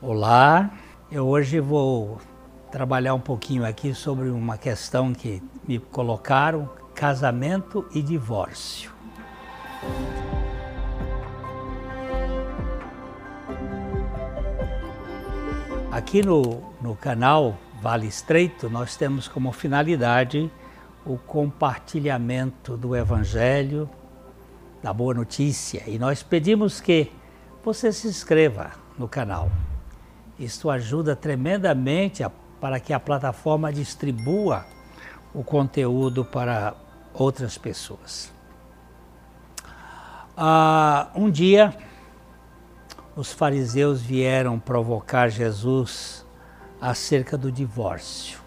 Olá, eu hoje vou trabalhar um pouquinho aqui sobre uma questão que me colocaram: casamento e divórcio. Aqui no, no canal Vale Estreito, nós temos como finalidade o compartilhamento do Evangelho, da boa notícia, e nós pedimos que você se inscreva no canal isso ajuda tremendamente a, para que a plataforma distribua o conteúdo para outras pessoas. Ah, um dia, os fariseus vieram provocar Jesus acerca do divórcio.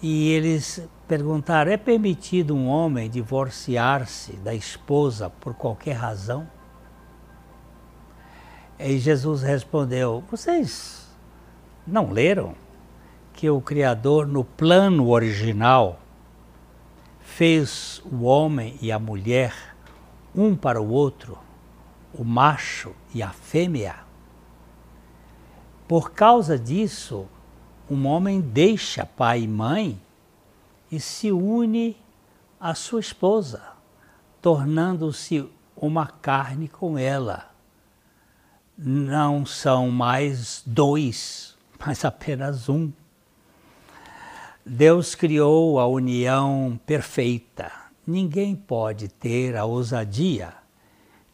E eles perguntaram: é permitido um homem divorciar-se da esposa por qualquer razão? E Jesus respondeu: Vocês não leram que o Criador, no plano original, fez o homem e a mulher um para o outro, o macho e a fêmea? Por causa disso, um homem deixa pai e mãe e se une à sua esposa, tornando-se uma carne com ela não são mais dois, mas apenas um. Deus criou a união perfeita. Ninguém pode ter a ousadia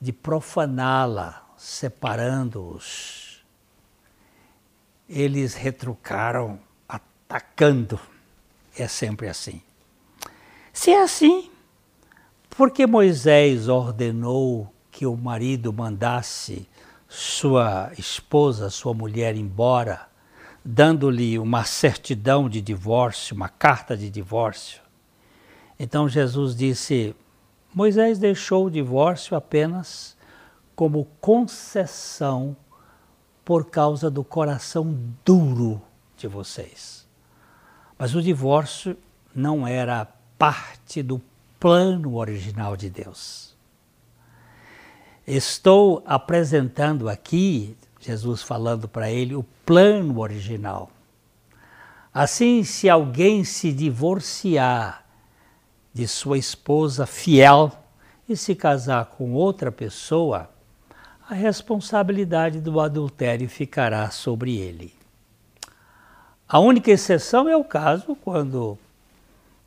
de profaná-la, separando-os. Eles retrucaram, atacando. É sempre assim. Se é assim, por que Moisés ordenou que o marido mandasse sua esposa, sua mulher embora, dando-lhe uma certidão de divórcio, uma carta de divórcio. Então Jesus disse: Moisés deixou o divórcio apenas como concessão por causa do coração duro de vocês. Mas o divórcio não era parte do plano original de Deus. Estou apresentando aqui, Jesus falando para ele, o plano original. Assim, se alguém se divorciar de sua esposa fiel e se casar com outra pessoa, a responsabilidade do adultério ficará sobre ele. A única exceção é o caso quando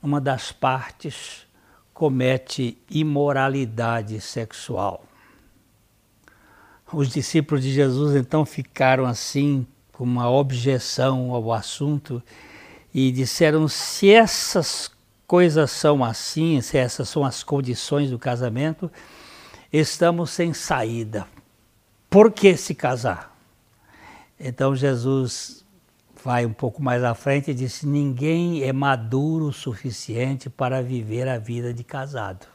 uma das partes comete imoralidade sexual. Os discípulos de Jesus então ficaram assim, com uma objeção ao assunto, e disseram: se essas coisas são assim, se essas são as condições do casamento, estamos sem saída. Por que se casar? Então Jesus vai um pouco mais à frente e disse: ninguém é maduro o suficiente para viver a vida de casado.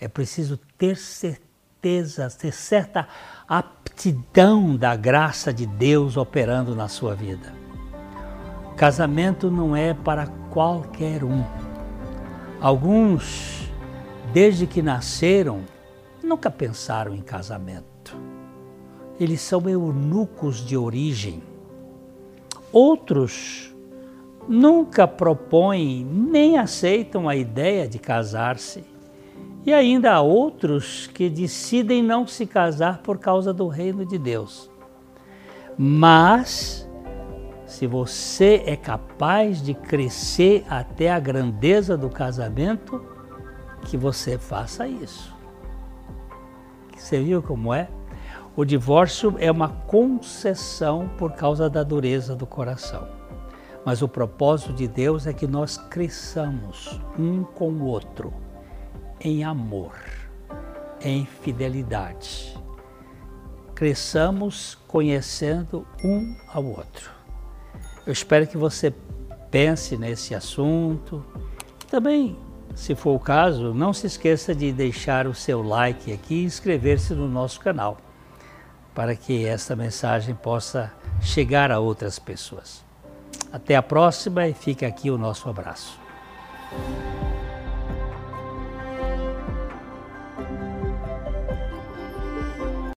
É preciso ter certeza certeza, ter certa aptidão da graça de Deus operando na sua vida. Casamento não é para qualquer um. Alguns, desde que nasceram, nunca pensaram em casamento. Eles são eunucos de origem. Outros nunca propõem nem aceitam a ideia de casar-se. E ainda há outros que decidem não se casar por causa do reino de Deus. Mas, se você é capaz de crescer até a grandeza do casamento, que você faça isso. Você viu como é? O divórcio é uma concessão por causa da dureza do coração. Mas o propósito de Deus é que nós cresçamos um com o outro em amor, em fidelidade. Cresçamos conhecendo um ao outro. Eu espero que você pense nesse assunto. Também, se for o caso, não se esqueça de deixar o seu like aqui e inscrever-se no nosso canal, para que esta mensagem possa chegar a outras pessoas. Até a próxima e fica aqui o nosso abraço.